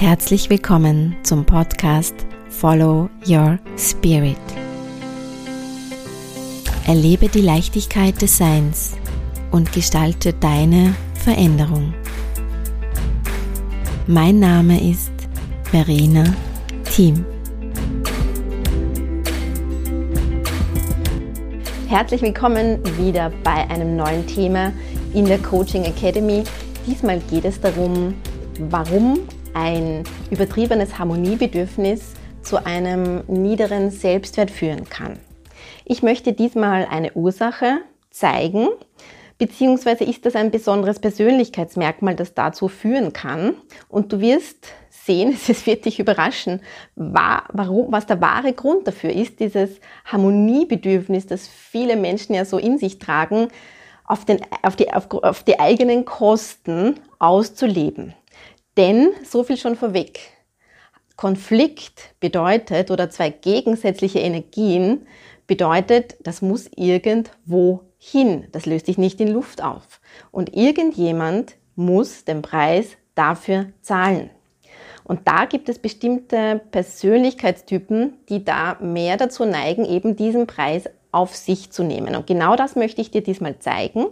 Herzlich willkommen zum Podcast Follow Your Spirit. Erlebe die Leichtigkeit des Seins und gestalte deine Veränderung. Mein Name ist Verena Thiem. Herzlich willkommen wieder bei einem neuen Thema in der Coaching Academy. Diesmal geht es darum, warum ein übertriebenes Harmoniebedürfnis zu einem niederen Selbstwert führen kann. Ich möchte diesmal eine Ursache zeigen, beziehungsweise ist das ein besonderes Persönlichkeitsmerkmal, das dazu führen kann. Und du wirst sehen, es wird dich überraschen, was der wahre Grund dafür ist, dieses Harmoniebedürfnis, das viele Menschen ja so in sich tragen, auf, den, auf, die, auf, auf die eigenen Kosten auszuleben. Denn, so viel schon vorweg, Konflikt bedeutet oder zwei gegensätzliche Energien bedeutet, das muss irgendwo hin. Das löst sich nicht in Luft auf. Und irgendjemand muss den Preis dafür zahlen. Und da gibt es bestimmte Persönlichkeitstypen, die da mehr dazu neigen, eben diesen Preis auf sich zu nehmen. Und genau das möchte ich dir diesmal zeigen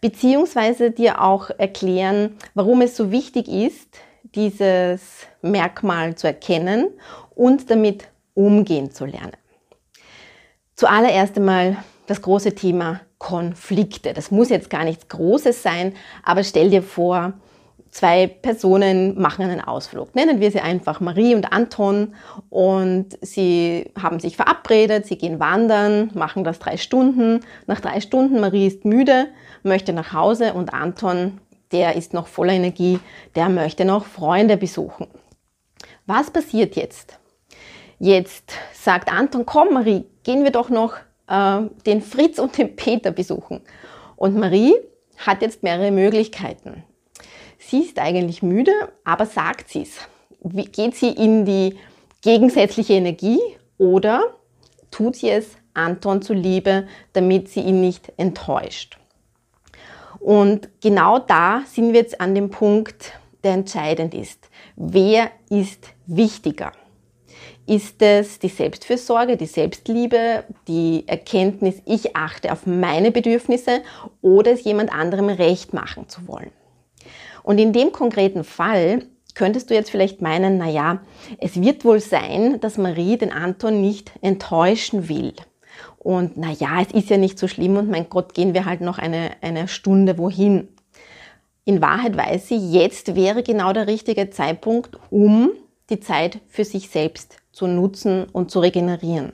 beziehungsweise dir auch erklären, warum es so wichtig ist, dieses Merkmal zu erkennen und damit umgehen zu lernen. Zuallererst einmal das große Thema Konflikte. Das muss jetzt gar nichts Großes sein, aber stell dir vor, zwei Personen machen einen Ausflug. Nennen wir sie einfach Marie und Anton und sie haben sich verabredet, sie gehen wandern, machen das drei Stunden. Nach drei Stunden, Marie ist müde, möchte nach Hause und Anton, der ist noch voller Energie, der möchte noch Freunde besuchen. Was passiert jetzt? Jetzt sagt Anton, komm Marie, gehen wir doch noch äh, den Fritz und den Peter besuchen. Und Marie hat jetzt mehrere Möglichkeiten. Sie ist eigentlich müde, aber sagt sie es. Geht sie in die gegensätzliche Energie oder tut sie es Anton zuliebe, damit sie ihn nicht enttäuscht? Und genau da sind wir jetzt an dem Punkt, der entscheidend ist. Wer ist wichtiger? Ist es die Selbstfürsorge, die Selbstliebe, die Erkenntnis, ich achte auf meine Bedürfnisse oder es jemand anderem recht machen zu wollen? Und in dem konkreten Fall könntest du jetzt vielleicht meinen, na ja, es wird wohl sein, dass Marie den Anton nicht enttäuschen will. Und na ja, es ist ja nicht so schlimm und mein Gott, gehen wir halt noch eine, eine Stunde wohin. In Wahrheit weiß sie, jetzt wäre genau der richtige Zeitpunkt, um die Zeit für sich selbst zu nutzen und zu regenerieren.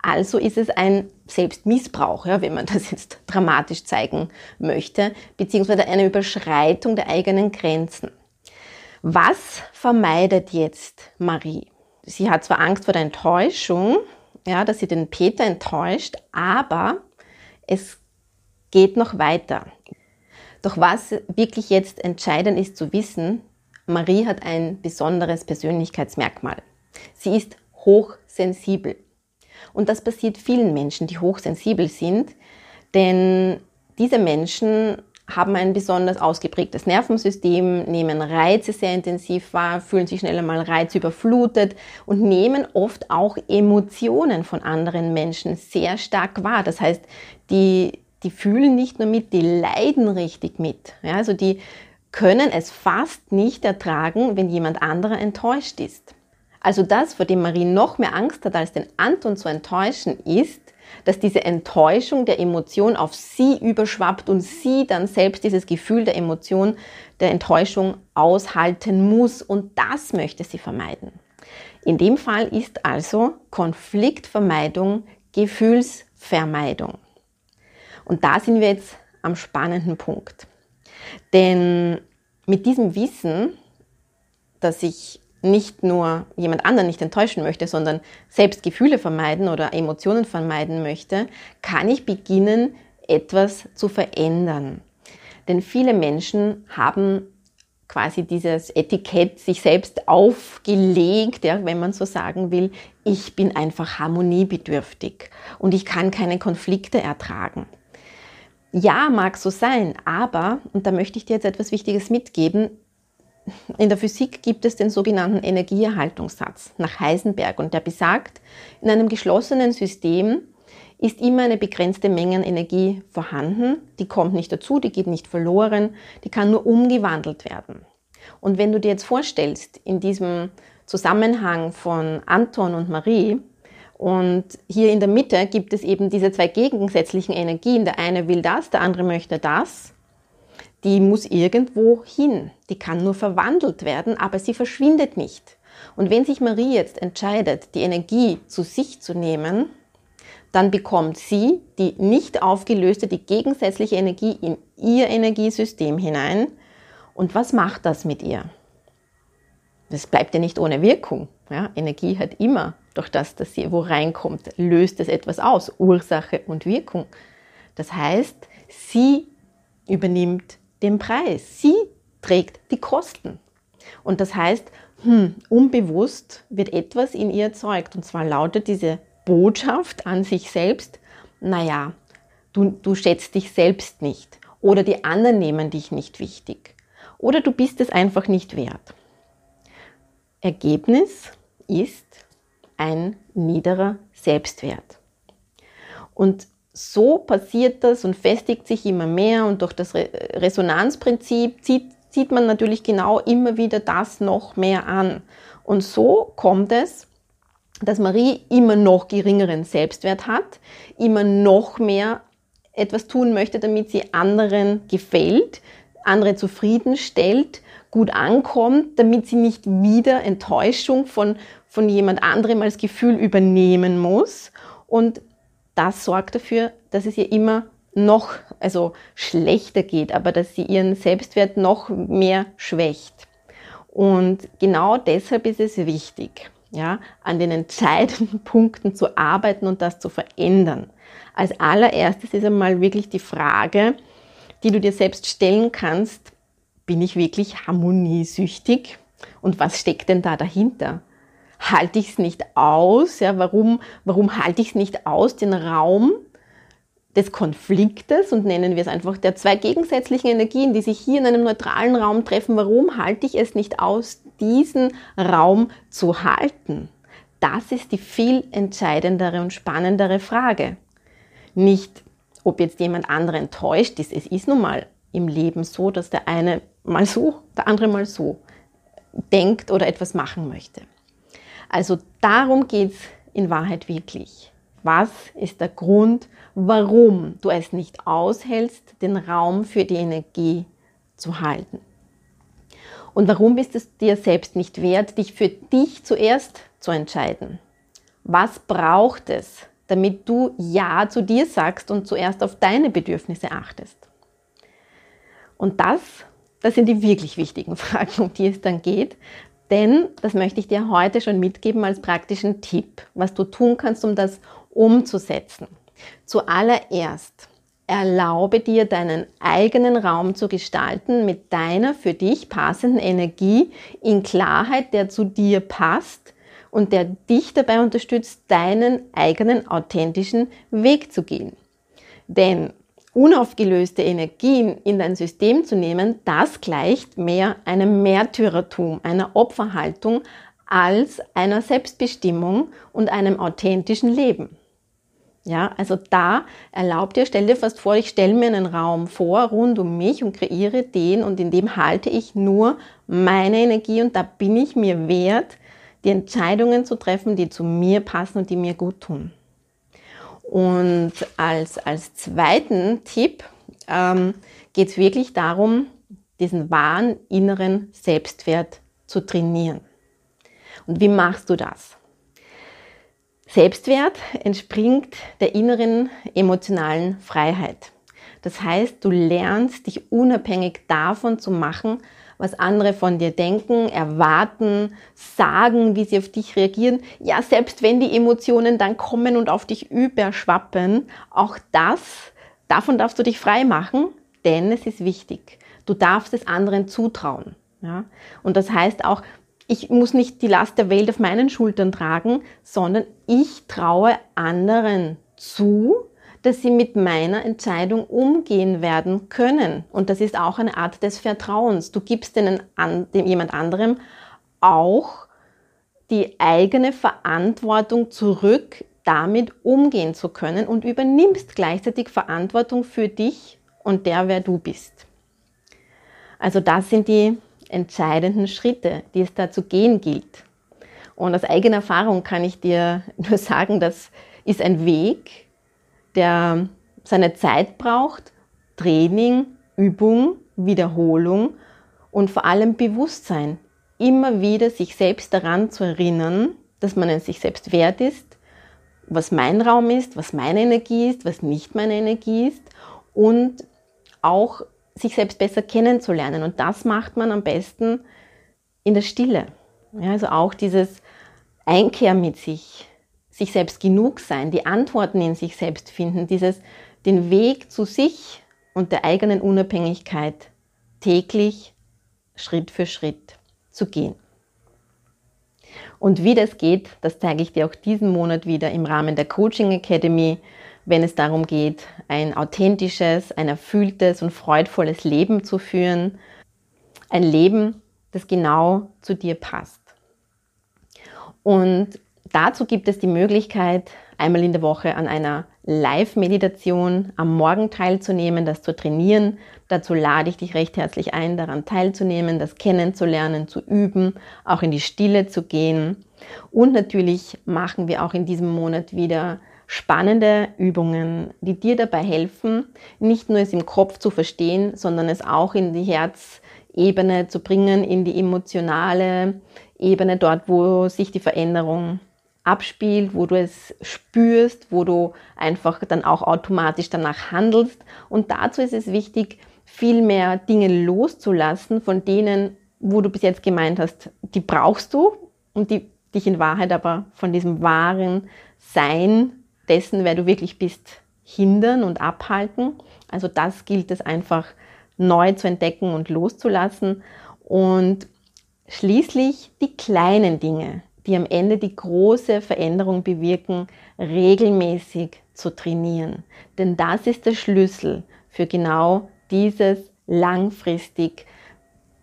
Also ist es ein Selbstmissbrauch, ja, wenn man das jetzt dramatisch zeigen möchte, beziehungsweise eine Überschreitung der eigenen Grenzen. Was vermeidet jetzt Marie? Sie hat zwar Angst vor der Enttäuschung, ja, dass sie den Peter enttäuscht, aber es geht noch weiter. Doch was wirklich jetzt entscheidend ist zu wissen, Marie hat ein besonderes Persönlichkeitsmerkmal. Sie ist hochsensibel. Und das passiert vielen Menschen, die hochsensibel sind, denn diese Menschen haben ein besonders ausgeprägtes Nervensystem, nehmen Reize sehr intensiv wahr, fühlen sich schnell einmal reizüberflutet und nehmen oft auch Emotionen von anderen Menschen sehr stark wahr. Das heißt, die, die fühlen nicht nur mit, die leiden richtig mit. Ja, also die können es fast nicht ertragen, wenn jemand anderer enttäuscht ist. Also das, vor dem Marie noch mehr Angst hat, als den Anton zu enttäuschen, ist, dass diese Enttäuschung der Emotion auf sie überschwappt und sie dann selbst dieses Gefühl der Emotion, der Enttäuschung aushalten muss. Und das möchte sie vermeiden. In dem Fall ist also Konfliktvermeidung Gefühlsvermeidung. Und da sind wir jetzt am spannenden Punkt. Denn mit diesem Wissen, dass ich nicht nur jemand anderen nicht enttäuschen möchte, sondern selbst Gefühle vermeiden oder Emotionen vermeiden möchte, kann ich beginnen, etwas zu verändern. Denn viele Menschen haben quasi dieses Etikett sich selbst aufgelegt, ja, wenn man so sagen will, ich bin einfach harmoniebedürftig und ich kann keine Konflikte ertragen. Ja, mag so sein, aber, und da möchte ich dir jetzt etwas Wichtiges mitgeben, in der Physik gibt es den sogenannten Energieerhaltungssatz nach Heisenberg und der besagt, in einem geschlossenen System ist immer eine begrenzte Menge an Energie vorhanden. Die kommt nicht dazu, die geht nicht verloren, die kann nur umgewandelt werden. Und wenn du dir jetzt vorstellst, in diesem Zusammenhang von Anton und Marie, und hier in der Mitte gibt es eben diese zwei gegensätzlichen Energien. Der eine will das, der andere möchte das. Die muss irgendwo hin. Die kann nur verwandelt werden, aber sie verschwindet nicht. Und wenn sich Marie jetzt entscheidet, die Energie zu sich zu nehmen, dann bekommt sie die nicht aufgelöste, die gegensätzliche Energie in ihr Energiesystem hinein. Und was macht das mit ihr? Das bleibt ja nicht ohne Wirkung. Ja, Energie hat immer durch das, dass sie wo reinkommt, löst es etwas aus, Ursache und Wirkung. Das heißt, sie übernimmt den Preis, sie trägt die Kosten. Und das heißt, hm, unbewusst wird etwas in ihr erzeugt. Und zwar lautet diese Botschaft an sich selbst, naja, du, du schätzt dich selbst nicht. Oder die anderen nehmen dich nicht wichtig. Oder du bist es einfach nicht wert. Ergebnis ist, ein niederer Selbstwert. Und so passiert das und festigt sich immer mehr und durch das Resonanzprinzip zieht, zieht man natürlich genau immer wieder das noch mehr an. Und so kommt es, dass Marie immer noch geringeren Selbstwert hat, immer noch mehr etwas tun möchte, damit sie anderen gefällt, andere zufriedenstellt, gut ankommt, damit sie nicht wieder Enttäuschung von, von jemand anderem als Gefühl übernehmen muss. Und das sorgt dafür, dass es ihr immer noch, also schlechter geht, aber dass sie ihren Selbstwert noch mehr schwächt. Und genau deshalb ist es wichtig, ja, an den entscheidenden Punkten zu arbeiten und das zu verändern. Als allererstes ist einmal wirklich die Frage, die du dir selbst stellen kannst, bin ich wirklich harmoniesüchtig? Und was steckt denn da dahinter? Halte ich es nicht aus? Ja, warum, warum halte ich es nicht aus, den Raum des Konfliktes und nennen wir es einfach der zwei gegensätzlichen Energien, die sich hier in einem neutralen Raum treffen, warum halte ich es nicht aus, diesen Raum zu halten? Das ist die viel entscheidendere und spannendere Frage. Nicht, ob jetzt jemand andere enttäuscht ist. Es ist nun mal im Leben so, dass der eine mal so, der andere mal so denkt oder etwas machen möchte. Also darum geht es in Wahrheit wirklich. Was ist der Grund, warum du es nicht aushältst, den Raum für die Energie zu halten? Und warum bist es dir selbst nicht wert, dich für dich zuerst zu entscheiden? Was braucht es, damit du Ja zu dir sagst und zuerst auf deine Bedürfnisse achtest? Und das, das sind die wirklich wichtigen Fragen, um die es dann geht, denn, das möchte ich dir heute schon mitgeben als praktischen Tipp, was du tun kannst, um das umzusetzen. Zuallererst erlaube dir deinen eigenen Raum zu gestalten mit deiner für dich passenden Energie in Klarheit, der zu dir passt und der dich dabei unterstützt, deinen eigenen authentischen Weg zu gehen. Denn unaufgelöste Energien in dein System zu nehmen, das gleicht mehr einem Märtyrertum, einer Opferhaltung als einer Selbstbestimmung und einem authentischen Leben. Ja, also da erlaubt dir, stell dir fast vor, ich stelle mir einen Raum vor rund um mich und kreiere den und in dem halte ich nur meine Energie und da bin ich mir wert, die Entscheidungen zu treffen, die zu mir passen und die mir gut tun. Und als, als zweiten Tipp ähm, geht es wirklich darum, diesen wahren inneren Selbstwert zu trainieren. Und wie machst du das? Selbstwert entspringt der inneren emotionalen Freiheit. Das heißt, du lernst dich unabhängig davon zu machen, was andere von dir denken, erwarten, sagen, wie sie auf dich reagieren. Ja, selbst wenn die Emotionen dann kommen und auf dich überschwappen, auch das, davon darfst du dich frei machen, denn es ist wichtig. Du darfst es anderen zutrauen. Ja? Und das heißt auch, ich muss nicht die Last der Welt auf meinen Schultern tragen, sondern ich traue anderen zu, dass sie mit meiner Entscheidung umgehen werden können. Und das ist auch eine Art des Vertrauens. Du gibst denen an, dem jemand anderem auch die eigene Verantwortung zurück, damit umgehen zu können und übernimmst gleichzeitig Verantwortung für dich und der, wer du bist. Also das sind die entscheidenden Schritte, die es da zu gehen gilt. Und aus eigener Erfahrung kann ich dir nur sagen, das ist ein Weg, der seine Zeit braucht, Training, Übung, Wiederholung und vor allem Bewusstsein. Immer wieder sich selbst daran zu erinnern, dass man es sich selbst wert ist, was mein Raum ist, was meine Energie ist, was nicht meine Energie ist und auch sich selbst besser kennenzulernen. Und das macht man am besten in der Stille. Ja, also auch dieses Einkehr mit sich, sich selbst genug sein, die Antworten in sich selbst finden, dieses den Weg zu sich und der eigenen Unabhängigkeit täglich Schritt für Schritt zu gehen. Und wie das geht, das zeige ich dir auch diesen Monat wieder im Rahmen der Coaching Academy, wenn es darum geht, ein authentisches, ein erfülltes und freudvolles Leben zu führen. Ein Leben, das genau zu dir passt. Und dazu gibt es die Möglichkeit, einmal in der Woche an einer Live-Meditation am Morgen teilzunehmen, das zu trainieren. Dazu lade ich dich recht herzlich ein, daran teilzunehmen, das kennenzulernen, zu üben, auch in die Stille zu gehen. Und natürlich machen wir auch in diesem Monat wieder spannende Übungen, die dir dabei helfen, nicht nur es im Kopf zu verstehen, sondern es auch in die Herzebene zu bringen, in die emotionale Ebene, dort, wo sich die Veränderung abspielt, wo du es spürst, wo du einfach dann auch automatisch danach handelst. Und dazu ist es wichtig, viel mehr Dinge loszulassen, von denen, wo du bis jetzt gemeint hast, die brauchst du und die dich in Wahrheit aber von diesem wahren Sein dessen, wer du wirklich bist, hindern und abhalten. Also das gilt es einfach neu zu entdecken und loszulassen. Und schließlich die kleinen Dinge, die am Ende die große Veränderung bewirken, regelmäßig zu trainieren. Denn das ist der Schlüssel für genau dieses langfristig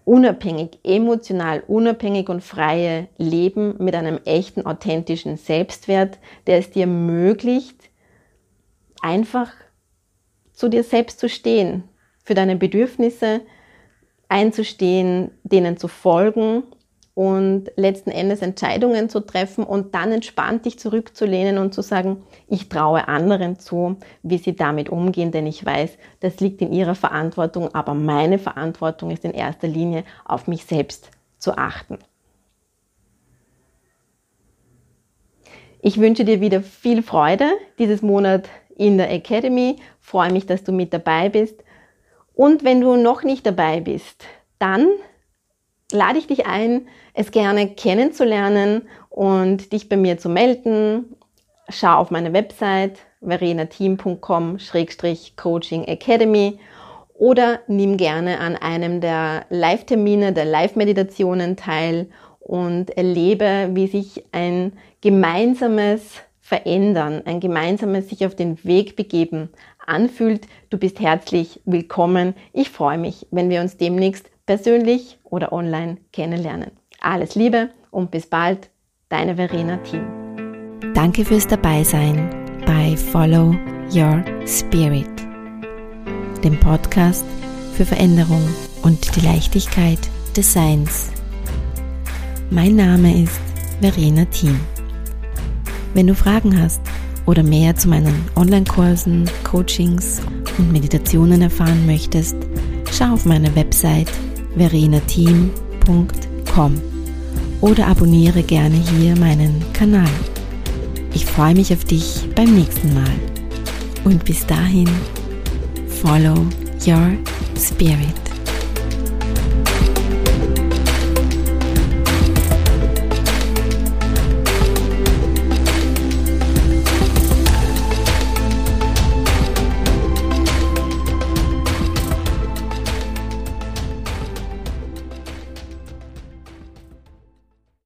unabhängig, emotional unabhängig und freie Leben mit einem echten, authentischen Selbstwert, der es dir ermöglicht, einfach zu dir selbst zu stehen, für deine Bedürfnisse einzustehen, denen zu folgen und letzten Endes Entscheidungen zu treffen und dann entspannt dich zurückzulehnen und zu sagen, ich traue anderen zu, wie sie damit umgehen, denn ich weiß, das liegt in ihrer Verantwortung, aber meine Verantwortung ist in erster Linie auf mich selbst zu achten. Ich wünsche dir wieder viel Freude dieses Monat in der Academy. Freue mich, dass du mit dabei bist. Und wenn du noch nicht dabei bist, dann lade ich dich ein, es gerne kennenzulernen und dich bei mir zu melden. Schau auf meine Website verenateam.com-coaching academy oder nimm gerne an einem der Live-Termine, der Live-Meditationen teil und erlebe, wie sich ein gemeinsames Verändern, ein gemeinsames sich auf den Weg begeben anfühlt. Du bist herzlich willkommen. Ich freue mich, wenn wir uns demnächst persönlich oder online kennenlernen. Alles Liebe und bis bald, deine Verena Team. Danke fürs Dabeisein bei Follow Your Spirit, dem Podcast für Veränderung und die Leichtigkeit des Seins. Mein Name ist Verena Team. Wenn du Fragen hast oder mehr zu meinen Online-Kursen, Coachings und Meditationen erfahren möchtest, schau auf meine Website verenateam.com oder abonniere gerne hier meinen Kanal. Ich freue mich auf dich beim nächsten Mal. Und bis dahin, follow your spirit.